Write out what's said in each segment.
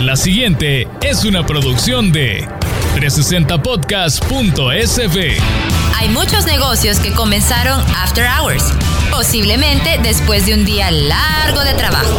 La siguiente es una producción de 360podcast.sv. Hay muchos negocios que comenzaron after hours, posiblemente después de un día largo de trabajo.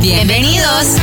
Bienvenidos.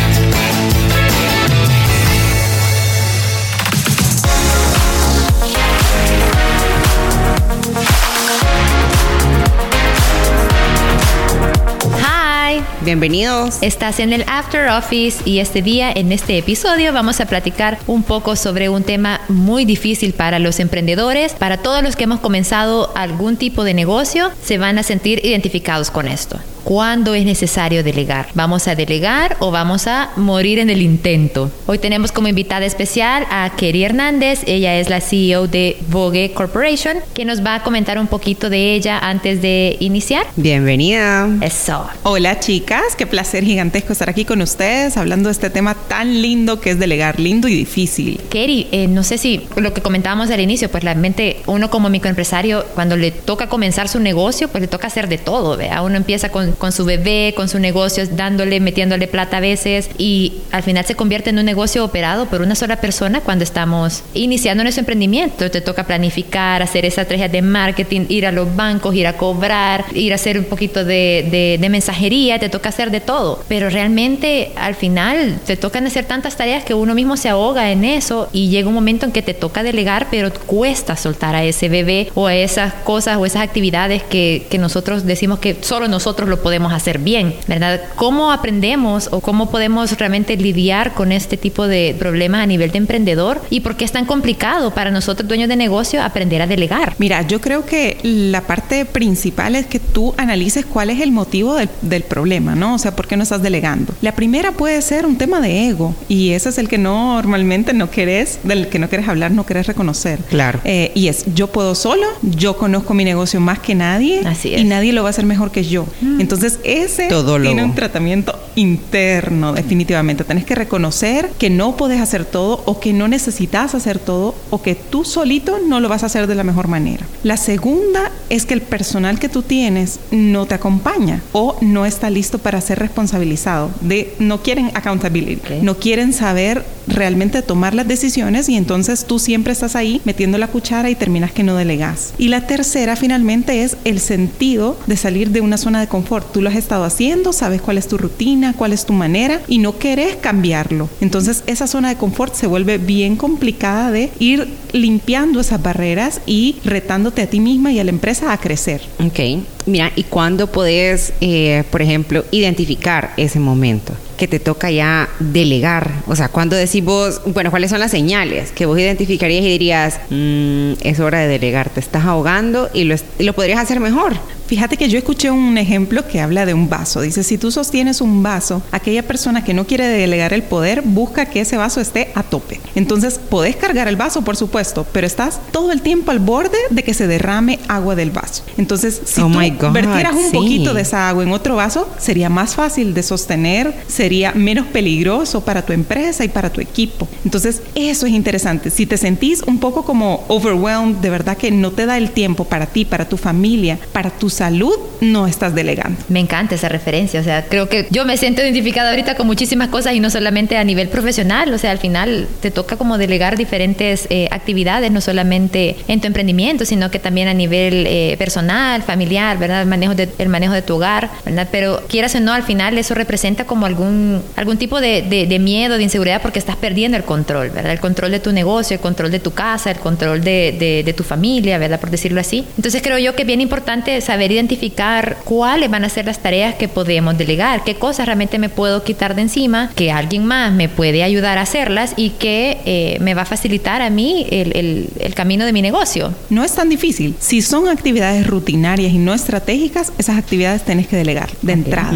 Hi. Bienvenidos. Estás en el After Office y este día, en este episodio, vamos a platicar un poco sobre un tema muy difícil para los emprendedores. Para todos los que hemos comenzado algún tipo de negocio, se van a sentir identificados con esto. ¿Cuándo es necesario delegar? ¿Vamos a delegar o vamos a morir en el intento? Hoy tenemos como invitada especial a Kerry Hernández. Ella es la CEO de Vogue Corporation, que nos va a comentar un poquito de ella antes de iniciar. Bienvenida. Eso. Hola chicas, qué placer gigantesco estar aquí con ustedes hablando de este tema tan lindo que es delegar, lindo y difícil. Kerry, eh, no sé si lo que comentábamos al inicio, pues realmente uno como microempresario, cuando le toca comenzar su negocio, pues le toca hacer de todo, ¿vea? Uno empieza con, con su bebé, con su negocio, dándole, metiéndole plata a veces y al final se convierte en un negocio operado por una sola persona cuando estamos iniciando nuestro emprendimiento. Te toca planificar, hacer esa estrategia de marketing, ir a los bancos, ir a cobrar, ir a hacer un poquito de, de, de mensajería, te toca hacer de todo. Pero realmente al final te tocan hacer tantas tareas que uno mismo se ahoga en eso y llega un momento en que te toca delegar, pero cuesta soltar a ese bebé o a esas cosas o esas actividades que, que nosotros decimos que solo nosotros lo podemos hacer bien, ¿verdad? ¿Cómo aprendemos o cómo podemos realmente lidiar con este tipo de problemas a nivel de emprendedor y por qué es tan complicado para nosotros dueños de negocio aprender a delegar? Mira, yo creo que la parte principal es que tú analices cuál es el motivo del, del problema, ¿no? O sea, ¿por qué no estás delegando? La primera puede ser un tema de ego y ese es el que normalmente no querés, del que no quieres hablar, no querés reconocer. Claro. Eh, y es, yo puedo solo, yo conozco mi negocio más que nadie Así es. y nadie lo va a hacer mejor que yo. Entonces, ese Todo lo- tiene un tratamiento interno, definitivamente. Tenés que reconocer que no podés hacer todo o que no necesitas hacer todo o que tú solito no lo vas a hacer de la mejor manera. La segunda es que el personal que tú tienes no te acompaña o no está listo para ser responsabilizado. De, no quieren accountability, no quieren saber realmente tomar las decisiones y entonces tú siempre estás ahí metiendo la cuchara y terminas que no delegas. Y la tercera finalmente es el sentido de salir de una zona de confort. Tú lo has estado haciendo, sabes cuál es tu rutina, cuál es tu manera y no querés cambiarlo. Entonces esa zona de confort se vuelve bien complicada de ir limpiando esas barreras y retándote a ti misma y a la empresa a crecer. Ok. Mira, ¿y cuándo podés, eh, por ejemplo, identificar ese momento? Que te toca ya delegar. O sea, cuando decís vos, bueno, ¿cuáles son las señales que vos identificarías y dirías, "Mm, es hora de delegar, te estás ahogando y lo, y lo podrías hacer mejor? Fíjate que yo escuché un ejemplo que habla de un vaso. Dice, si tú sostienes un vaso, aquella persona que no quiere delegar el poder busca que ese vaso esté a tope. Entonces, podés cargar el vaso, por supuesto, pero estás todo el tiempo al borde de que se derrame agua del vaso. Entonces, si Oh tú God, vertieras un sí. poquito de esa agua en otro vaso, sería más fácil de sostener, sería menos peligroso para tu empresa y para tu equipo. Entonces, eso es interesante. Si te sentís un poco como overwhelmed, de verdad que no te da el tiempo para ti, para tu familia, para tu salud, no estás delegando. Me encanta esa referencia, o sea, creo que yo me siento identificada ahorita con muchísimas cosas y no solamente a nivel profesional, o sea, al final te toca como delegar diferentes eh, actividades, no solamente en tu emprendimiento, sino que también a nivel eh, personal, familiar, ¿verdad? El manejo, de, el manejo de tu hogar, ¿verdad? Pero quieras o no, al final eso representa como algún, algún tipo de, de- de miedo, de inseguridad, porque estás perdiendo el control, ¿verdad? El control de tu negocio, el control de tu casa, el control de, de- tu familia, ¿verdad? Por decirlo así. Entonces creo yo que es bien importante saber saber identificar cuáles van a ser las tareas que podemos delegar, qué cosas realmente me puedo quitar de encima, que alguien más me puede ayudar a hacerlas y que eh, me va a facilitar a mí el, el camino de mi negocio. No es tan difícil. Si son actividades rutinarias y no estratégicas, esas actividades tenés que delegar de entrada.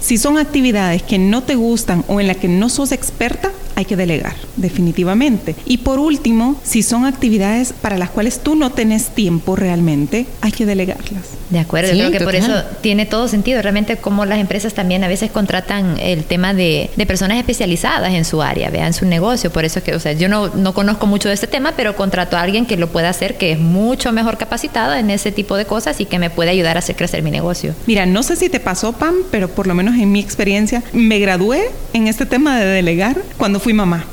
Si son actividades que no te gustan o en las que no sos experta, hay que delegar, definitivamente. Y por último, si son actividades para las cuales tú no tenés tiempo realmente, hay que delegarlas. De acuerdo, yo creo que por eso tiene todo sentido. Realmente como las empresas también a veces contratan el tema de, personas especializadas en su área, vean su negocio. Por eso es que, o sea, yo no, no conozco mucho de este tema, pero contrato a alguien que lo pueda hacer, que es mucho mejor capacitado en ese tipo de cosas y que me puede ayudar a hacer crecer mi negocio. Mira, no sé si te pasó, Pam, pero por lo menos en mi experiencia, me gradué en este tema de delegar cuando fui mamá.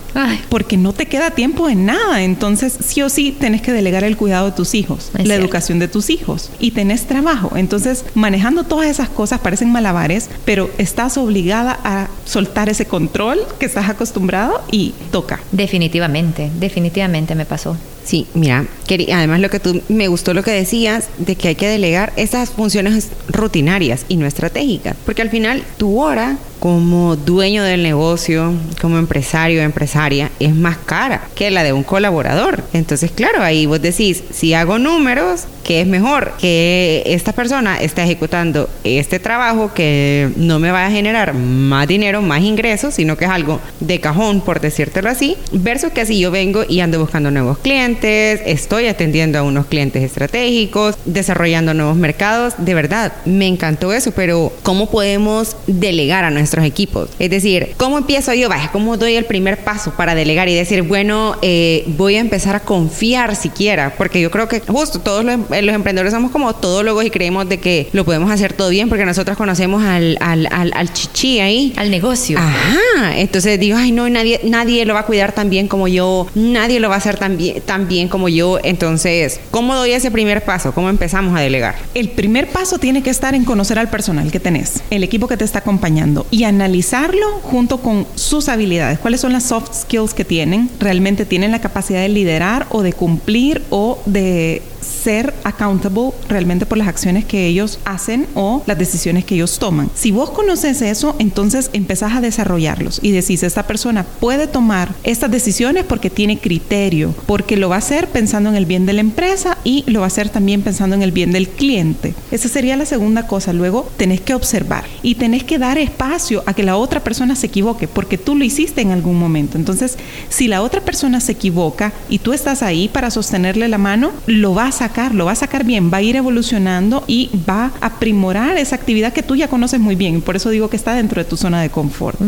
Porque no te queda tiempo en nada. Entonces, sí o sí, tenés que delegar el cuidado de tus hijos, la educación de tus hijos. Y tenés trabajo. Entonces, manejando todas esas cosas parecen malabares, pero estás obligada a soltar ese control que estás acostumbrado y toca. Definitivamente, definitivamente me pasó. Sí, mira, además lo que tú me gustó lo que decías de que hay que delegar esas funciones rutinarias y no estratégicas, porque al final tu hora como dueño del negocio, como empresario empresaria, es más cara que la de un colaborador. Entonces, claro, ahí vos decís, si hago números, ¿qué es mejor? Que esta persona está ejecutando este trabajo que no me va a generar más dinero, más ingresos, sino que es algo de cajón, por decírtelo así, versus que si yo vengo y ando buscando nuevos clientes, estoy atendiendo a unos clientes estratégicos, desarrollando nuevos mercados. De verdad, me encantó eso, pero ¿cómo podemos delegar a nuestra equipos. Es decir, ¿cómo empiezo yo? ¿cómo doy el primer paso para delegar y decir, bueno, eh, voy a empezar a confiar siquiera? Porque yo creo que justo todos los, los, emprendedores somos como todólogos y creemos de que lo podemos hacer todo bien porque nosotros conocemos al, al, al, chichi ahí. Al negocio. Ajá. Entonces digo, ay, no, nadie, nadie lo va a cuidar tan bien como yo, nadie lo va a hacer tan bien, tan bien como yo. Entonces, ¿cómo doy ese primer paso? ¿Cómo empezamos a delegar? El primer paso tiene que estar en conocer al personal que tenés, el equipo que te está acompañando y analizarlo junto con sus habilidades. ¿Cuáles son las soft skills que tienen? ¿Realmente tienen la capacidad de liderar o de cumplir o de ser accountable realmente por las acciones que ellos hacen o las decisiones que ellos toman. Si vos conoces eso, entonces empezás a desarrollarlos y decís, esta persona puede tomar estas decisiones porque tiene criterio, porque lo va a hacer pensando en el bien de la empresa y lo va a hacer también pensando en el bien del cliente. Esa sería la segunda cosa. Luego tenés que observar y tenés que dar espacio a que la otra persona se equivoque porque tú lo hiciste en algún momento. Entonces, si la otra persona se equivoca y tú estás ahí para sostenerle la mano, lo vas sacar, lo va a sacar bien, va a ir evolucionando y va a aprimorar esa actividad que tú ya conoces muy bien. Por eso digo que está dentro de tu zona de confort.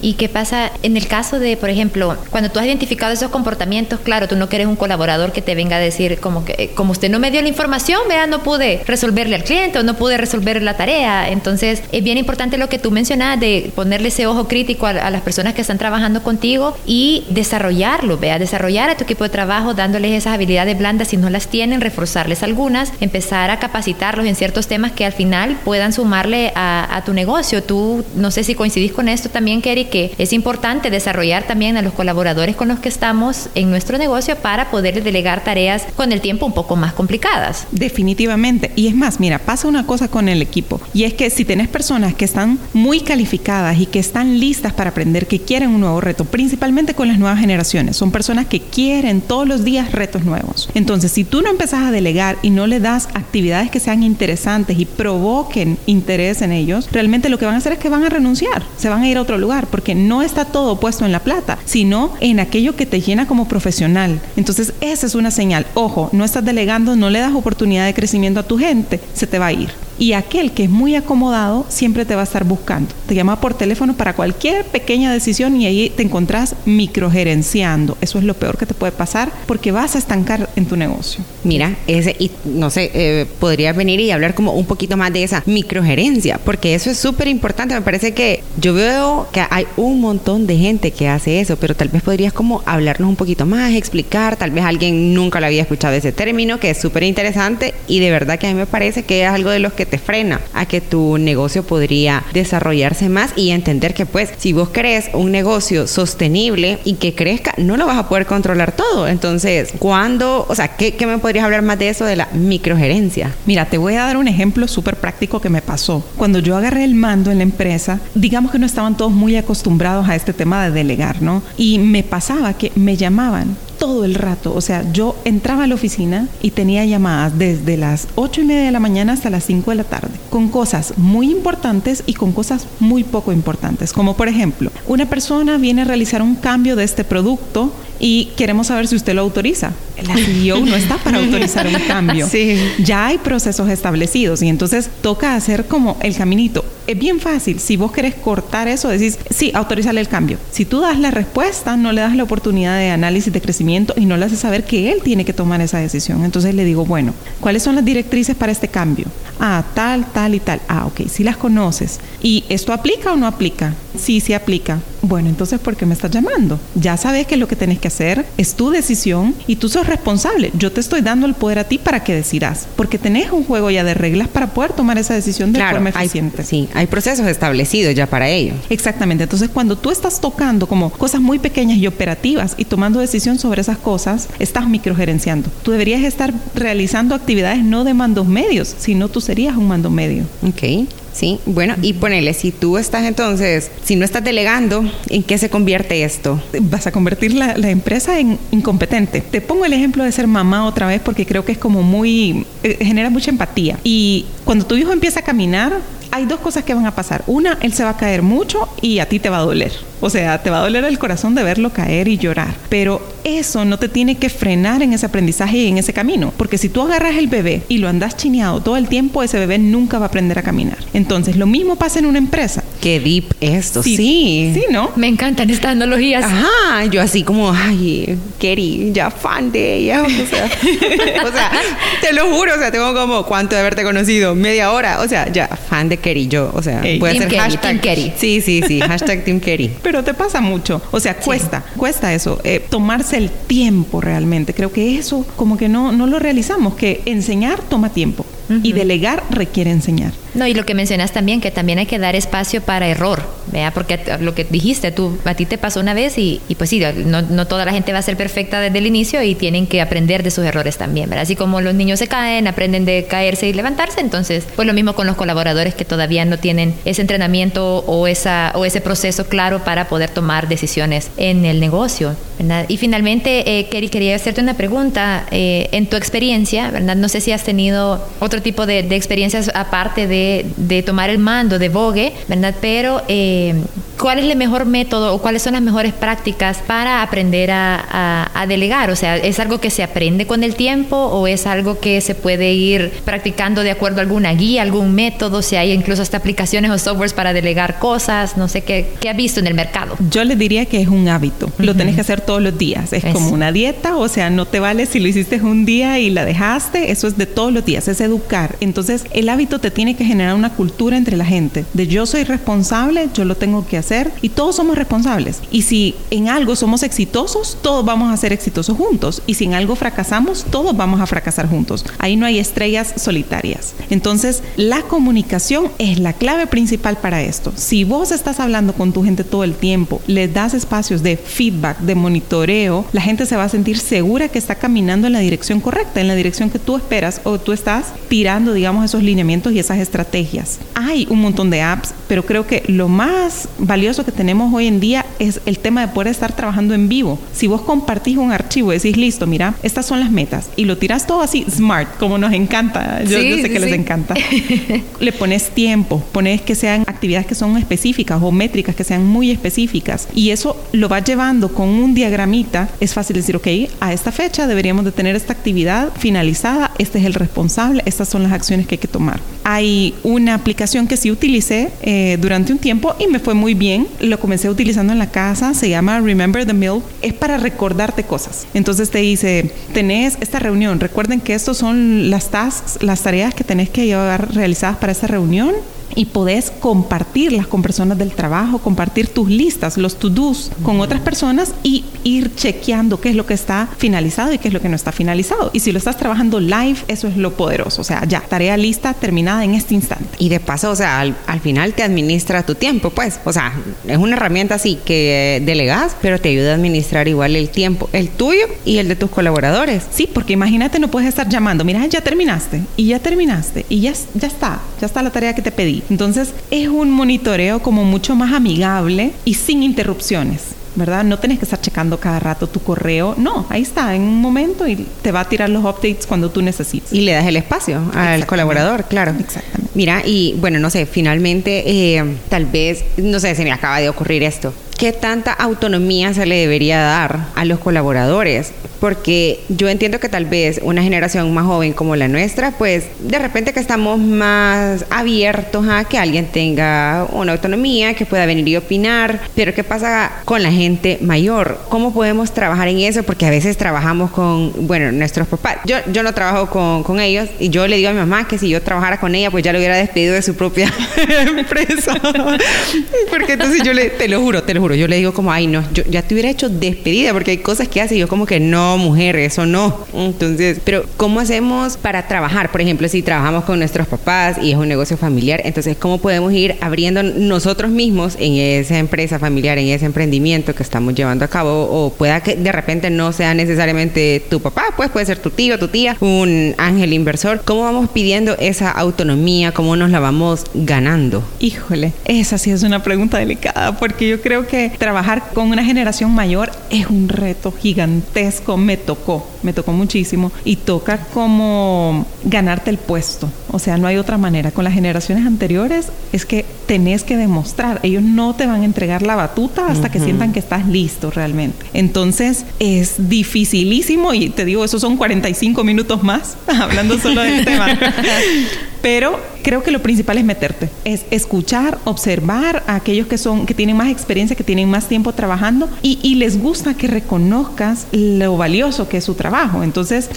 ¿Y qué pasa en el caso de, por ejemplo, cuando tú has identificado esos comportamientos, claro, tú no quieres un colaborador que te venga a decir como que, eh, como usted no me dio la información, vea, no pude resolverle al cliente o no pude resolver la tarea. Entonces, es bien importante lo que tú mencionas de ponerle ese ojo crítico a, a las personas que están trabajando contigo y desarrollarlo, vea, desarrollar a tu equipo de trabajo dándoles esas habilidades blandas si no las tienen, reforzarles algunas, empezar a capacitarlos en ciertos temas que al final puedan sumarle a, tu negocio. Tú, no sé si coincidís con esto también, Kerry, que es importante desarrollar también a los colaboradores con los que estamos en nuestro negocio para poder delegar tareas con el tiempo un poco más complicadas. Definitivamente. Y es más, mira, pasa una cosa con el equipo. Y es que si tenés personas que están muy calificadas y que están listas para aprender, que quieren un nuevo reto, principalmente con las nuevas generaciones, son personas que quieren todos los días retos nuevos. Entonces, si tú no empezás a delegar y no le das actividades que sean interesantes y provoquen interés en ellos, realmente lo que van a hacer es que van a renunciar, se van a ir a otro lugar, porque no está todo puesto en la plata, sino en aquello que te llena como profesional. Entonces, esa es una señal. Ojo, no estás delegando, no le das oportunidad de crecimiento a tu gente, se te va a ir. Y aquel que es muy acomodado siempre te va a estar buscando. Te llama por teléfono para cualquier pequeña decisión y ahí te encontrás microgerenciando. Eso es lo peor que te puede pasar porque vas a estancar en tu negocio. Mira, ese, no sé, eh, podrías venir y hablar como un poquito más de esa microgerencia, porque eso es súper importante. Me parece que yo veo que hay un montón de gente que hace eso, pero tal vez podrías como hablarnos un poquito más, explicar, tal vez alguien nunca lo había escuchado ese término, que es súper interesante y de verdad que a mí me parece que es algo de los que te frena a que tu negocio podría desarrollarse más y entender que pues si vos querés un negocio sostenible y que crezca, no lo vas a poder controlar todo. Entonces, ¿cuándo, o sea, qué, qué me podrías hablar más de eso de la microgerencia? Mira, te voy a dar un ejemplo súper práctico que me pasó. Cuando yo agarré el mando en la empresa, digamos que no estaban todos muy acostumbrados a este tema de delegar, ¿no? Y me pasaba que me llamaban todo el rato. O sea, yo entraba a la oficina y tenía llamadas desde las ocho y media de la mañana hasta las 5 de la tarde, con cosas muy importantes y con cosas muy poco importantes. Como por ejemplo, una persona viene a realizar un cambio de este producto y queremos saber si usted lo autoriza. La CEO no está para autorizar un cambio. Sí. Ya hay procesos establecidos y entonces toca hacer como el caminito. Es bien fácil. Si vos querés cortar eso, decís, sí, autorizale el cambio. Si tú das la respuesta, no le das la oportunidad de análisis de crecimiento y no le haces saber que él tiene que tomar esa decisión. Entonces le digo, bueno, ¿cuáles son las directrices para este cambio? Ah, tal, tal y tal. Ah, ok, si las conoces. ¿Y esto aplica o no aplica? Sí, sí aplica. Bueno, entonces, ¿por qué me estás llamando? Ya sabes que lo que tenés que hacer es tu decisión y tú sos responsable. Yo te estoy dando el poder a ti para que decidas, porque tenés un juego ya de reglas para poder tomar esa decisión de Claro, forma hay, eficiente. sí, hay procesos establecidos ya para ello. Exactamente. Entonces, cuando tú estás tocando como cosas muy pequeñas y operativas y tomando decisión sobre esas cosas, estás microgerenciando. Tú deberías estar realizando actividades no de mandos medios, sino tú serías un mando medio. Ok, sí. Bueno, y ponele, si tú estás entonces, si no estás delegando, ¿en qué se convierte esto? Vas a convertir la, la empresa en incompetente. Te pongo el ejemplo de ser mamá otra vez porque creo que es como muy, eh, genera mucha empatía. Y cuando tu hijo empieza a caminar, hay dos cosas que van a pasar. Una, él se va a caer mucho y a ti te va a doler. O sea, te va a doler el corazón de verlo caer y llorar. Pero eso no te tiene que frenar en ese aprendizaje y en ese camino. Porque si tú agarras el bebé y lo andas chineado todo el tiempo, ese bebé nunca va a aprender a caminar. Entonces, lo mismo pasa en una empresa. Qué deep esto, sí. Sí, ¿no? Me encantan estas analogías. Ajá, yo así como, ay, Kerry, ya fan de ella. O sea, o sea, te lo juro, o sea, tengo como, ¿cuánto de haberte conocido? Media hora. O sea, ya, fan de Kerry, yo, o sea, voy a hacer Kerry, hashtag. Team Kerry. Sí, sí, sí, hashtag Team Kerry. Pero te pasa mucho. O sea, cuesta, cuesta eso. eh, tomarse el tiempo realmente. Creo que eso como que no, no lo realizamos, que enseñar toma tiempo. Y delegar requiere enseñar. No, y lo que mencionas también, que también hay que dar espacio para error, ¿vea? Porque lo que dijiste, tú, a ti te pasó una vez y, y pues sí, no, no toda la gente va a ser perfecta desde el inicio y tienen que aprender de sus errores también, ¿verdad? Así como los niños se caen, aprenden de caerse y levantarse, entonces, pues lo mismo con los colaboradores que todavía no tienen ese entrenamiento o, esa, o ese proceso claro para poder tomar decisiones en el negocio, ¿verdad? Y finalmente, eh, Kerry, quería hacerte una pregunta. eh, en tu experiencia, ¿verdad? No sé si has tenido otro tipo de, de experiencias aparte de, de tomar el mando de Vogue, ¿verdad? Pero, eh, ¿cuál es el mejor método o cuáles son las mejores prácticas para aprender a, a- a delegar? O sea, ¿es algo que se aprende con el tiempo o es algo que se puede ir practicando de acuerdo a alguna guía, algún método? Si hay incluso hasta aplicaciones o softwares para delegar cosas, no sé qué, qué has visto en el mercado. Yo les diría que es un hábito. Lo tenés que hacer todos los días. Es Eso. como una dieta, o sea, no te vale si lo hiciste un día y la dejaste. Eso es de todos los días, es educar. Entonces, el hábito te tiene que generar una cultura entre la gente de yo soy responsable, yo lo tengo que hacer y todos somos responsables. Y si en algo somos exitosos, todos vamos a ser exitosos juntos. Y si en algo fracasamos, todos vamos a fracasar juntos. Ahí no hay estrellas solitarias. Entonces, la comunicación es la clave principal para esto. Si vos estás hablando con tu gente todo el tiempo, les das espacios de feedback, de monitoreo, la gente se va a sentir segura que está caminando en la dirección correcta, en la dirección que tú esperas o tú estás tirando, digamos, esos lineamientos y esas estrategias. Hay un montón de apps, pero creo que lo más valioso que tenemos hoy en día es el tema de poder estar trabajando en vivo. Si vos compartís un archivo y decís, listo, mira, estas son las metas y lo tiras todo así smart, como nos encanta. Yo, Sí, yo sé sí, que les encanta. Le pones tiempo, pones que sean actividades que son específicas o métricas que sean muy específicas y eso lo vas llevando con un diagramita. Es fácil decir, ok, a esta fecha deberíamos de tener esta actividad finalizada, este es el responsable, estas son las acciones que hay que tomar. Hay una aplicación que sí utilicé eh, durante un tiempo y me fue muy bien. Lo comencé utilizando en la casa, se llama Remember the Mill. Es para recordarte cosas. Entonces te dice, tenés esta reunión, recuerden que estos son las tasks, las tareas que tenés que llevar realizadas para esta reunión y podés compartirlas con personas del trabajo, compartir tus listas, los to-dos con otras personas y ir chequeando qué es lo que está finalizado y qué es lo que no está finalizado. Y si lo estás trabajando live, eso es lo poderoso. O sea, ya, tarea lista terminada en este instante. Y de paso, o sea, al, al final te administra tu tiempo, pues. O sea, es una herramienta así que delegas, pero te ayuda a administrar igual el tiempo, el tuyo y el de tus colaboradores. Sí, porque imagínate, no puedes estar llamando, mira, ya terminaste, y ya terminaste, y ya, ya está, ya está la tarea que te pedí. Entonces, es un monitoreo como mucho más amigable y sin interrupciones. ¿verdad? No tenés que estar checando cada rato tu correo. No, ahí está, en un momento y te va a tirar los updates cuando tú necesites. Y le das el espacio al colaborador, claro. Exactamente. Mira, y bueno, no sé, finalmente, eh, tal vez, no sé, se me acaba de ocurrir esto. ¿Qué tanta autonomía se le debería dar a los colaboradores? Porque yo entiendo que tal vez una generación más joven como la nuestra, pues de repente que estamos más abiertos a que alguien tenga una autonomía, que pueda venir y opinar, pero ¿qué pasa con la gente mayor? ¿Cómo podemos trabajar en eso? Porque a veces trabajamos con, bueno, nuestros papás. Yo, yo no trabajo con, con ellos y yo le digo a mi mamá que si yo trabajara con ella, pues ya lo hubiera despedido de su propia empresa. Porque entonces yo le, te lo juro, te lo juro yo le digo como, ay, no, yo ya te hubiera hecho despedida porque hay cosas que hace y yo como que no, mujer, eso no. Entonces, pero ¿cómo hacemos para trabajar? Por ejemplo, si trabajamos con nuestros papás y es un negocio familiar, entonces, ¿cómo podemos ir abriendo nosotros mismos en esa empresa familiar, en ese emprendimiento que estamos llevando a cabo? O pueda que de repente no sea necesariamente tu papá, pues puede ser tu tío, tu tía, un ángel inversor. ¿Cómo vamos pidiendo esa autonomía? ¿Cómo nos la vamos ganando? Híjole, esa sí es una pregunta delicada porque yo creo que trabajar con una generación mayor es un reto gigantesco. Me tocó, me tocó muchísimo. Y toca como ganarte el puesto. O sea, no hay otra manera. Con las generaciones anteriores es que tenés que demostrar. Ellos no te van a entregar la batuta hasta que sientan que estás listo realmente. Entonces es dificilísimo y te digo, esos son 45 minutos más hablando solo del tema. Pero creo que lo principal es meterte, es escuchar, observar a aquellos que son, que tienen más experiencia, que tienen más tiempo trabajando y, y les gusta que reconozcas lo valioso que es su trabajo. Entonces,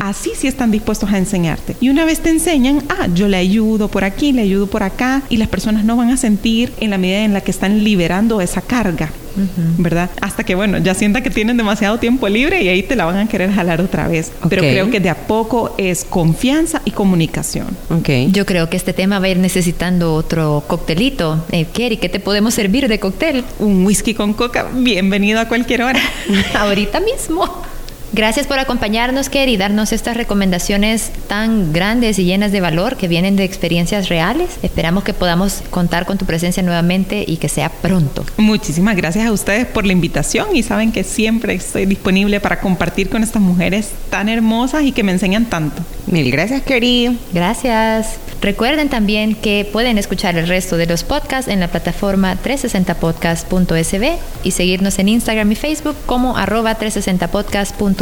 así sí están dispuestos a enseñarte. Y una vez te enseñan, ah, yo le ayudo por aquí, le ayudo por acá, y las personas no van a sentir en la medida en la que están liberando esa carga. ¿Verdad? Hasta que, bueno, ya sientan que tienen demasiado tiempo libre y ahí te la van a querer jalar otra vez. Pero creo que de a poco es confianza y comunicación. Ok. Yo creo que este tema va a ir necesitando otro coctelito. Eh, Kerry, ¿qué te podemos servir de cóctel? Un whisky con coca, bienvenido a cualquier hora. Ahorita mismo. Gracias por acompañarnos, Kerry, y darnos estas recomendaciones tan grandes y llenas de valor que vienen de experiencias reales. Esperamos que podamos contar con tu presencia nuevamente y que sea pronto. Muchísimas gracias a ustedes por la invitación y saben que siempre estoy disponible para compartir con estas mujeres tan hermosas y que me enseñan tanto. Mil gracias, querido. Gracias. Recuerden también que pueden escuchar el resto de los podcasts en la plataforma 360podcast.sb y seguirnos en Instagram y Facebook como arroba 360podcast.sb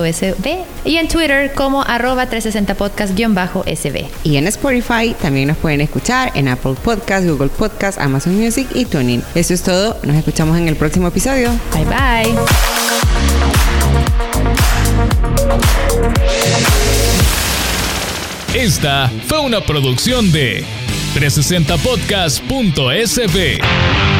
y en Twitter como arroba 360podcast-sb. Y en Spotify también nos pueden escuchar en Apple Podcast, Google Podcast, Amazon Music y Tuning. Eso es todo. Nos escuchamos en el próximo episodio. Bye bye. Esta fue una producción de 360podcast.sb.